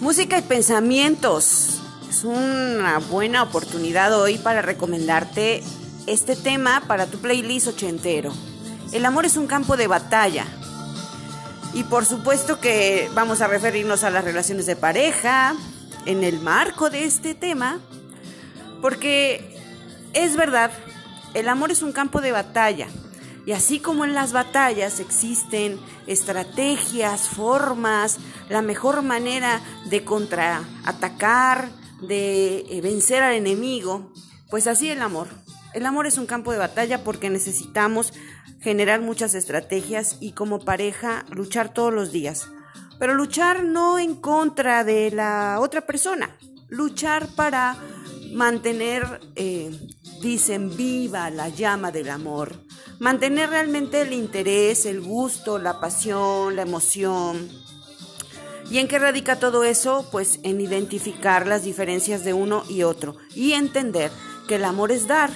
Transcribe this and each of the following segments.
Música y pensamientos. Es una buena oportunidad hoy para recomendarte este tema para tu playlist ochentero. El amor es un campo de batalla. Y por supuesto que vamos a referirnos a las relaciones de pareja en el marco de este tema, porque es verdad, el amor es un campo de batalla y así como en las batallas existen estrategias, formas, la mejor manera de contraatacar, de eh, vencer al enemigo, pues así el amor. El amor es un campo de batalla porque necesitamos generar muchas estrategias y como pareja luchar todos los días. Pero luchar no en contra de la otra persona, luchar para mantener, eh, dicen, viva la llama del amor, mantener realmente el interés, el gusto, la pasión, la emoción. ¿Y en qué radica todo eso? Pues en identificar las diferencias de uno y otro y entender que el amor es dar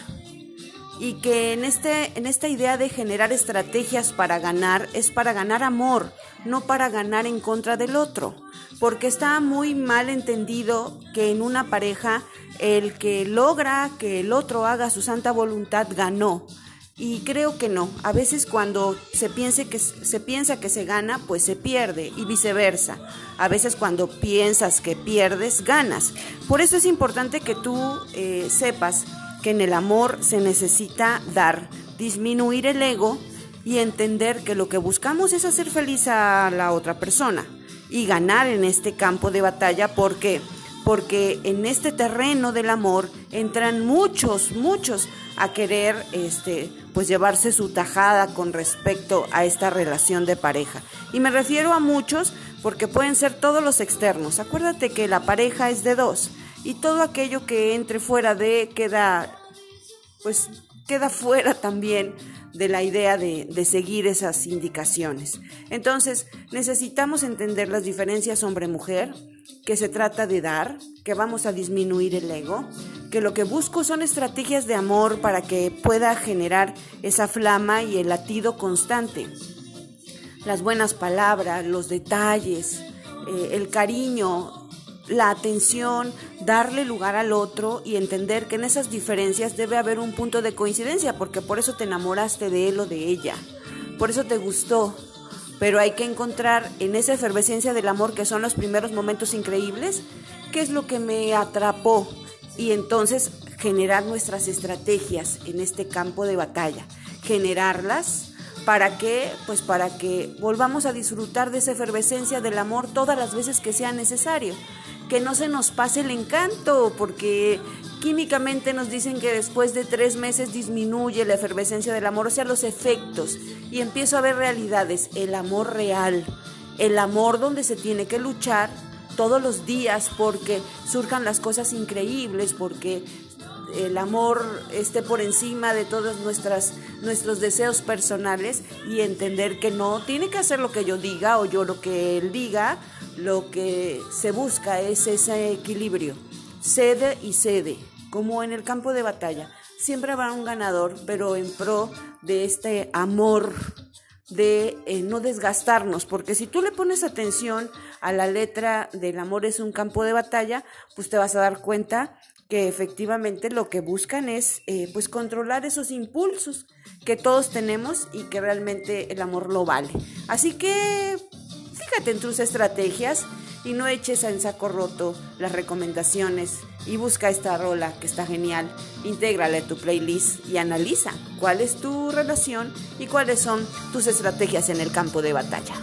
y que en, este, en esta idea de generar estrategias para ganar es para ganar amor, no para ganar en contra del otro, porque está muy mal entendido que en una pareja el que logra que el otro haga su santa voluntad ganó. Y creo que no. A veces cuando se, piense que, se piensa que se gana, pues se pierde y viceversa. A veces cuando piensas que pierdes, ganas. Por eso es importante que tú eh, sepas que en el amor se necesita dar, disminuir el ego y entender que lo que buscamos es hacer feliz a la otra persona y ganar en este campo de batalla porque porque en este terreno del amor entran muchos, muchos a querer este pues llevarse su tajada con respecto a esta relación de pareja. Y me refiero a muchos porque pueden ser todos los externos. Acuérdate que la pareja es de dos y todo aquello que entre fuera de queda pues queda fuera también de la idea de, de, seguir esas indicaciones. Entonces, necesitamos entender las diferencias hombre-mujer, que se trata de dar, que vamos a disminuir el ego, que lo que busco son estrategias de amor para que pueda generar esa flama y el latido constante. Las buenas palabras, los detalles, eh, el cariño, la atención, darle lugar al otro y entender que en esas diferencias debe haber un punto de coincidencia, porque por eso te enamoraste de él o de ella, por eso te gustó. Pero hay que encontrar en esa efervescencia del amor, que son los primeros momentos increíbles, qué es lo que me atrapó. Y entonces generar nuestras estrategias en este campo de batalla, generarlas para que pues para que volvamos a disfrutar de esa efervescencia del amor todas las veces que sea necesario que no se nos pase el encanto, porque químicamente nos dicen que después de tres meses disminuye la efervescencia del amor, o sea, los efectos, y empiezo a ver realidades, el amor real, el amor donde se tiene que luchar todos los días porque surjan las cosas increíbles, porque el amor esté por encima de todos nuestras, nuestros deseos personales y entender que no tiene que hacer lo que yo diga o yo lo que él diga, lo que se busca es ese equilibrio, cede y cede, como en el campo de batalla. Siempre habrá un ganador, pero en pro de este amor, de eh, no desgastarnos, porque si tú le pones atención a la letra del amor es un campo de batalla, pues te vas a dar cuenta que efectivamente lo que buscan es eh, pues controlar esos impulsos que todos tenemos y que realmente el amor lo vale. Así que fíjate en tus estrategias y no eches en saco roto las recomendaciones y busca esta rola que está genial, intégrala a tu playlist y analiza cuál es tu relación y cuáles son tus estrategias en el campo de batalla.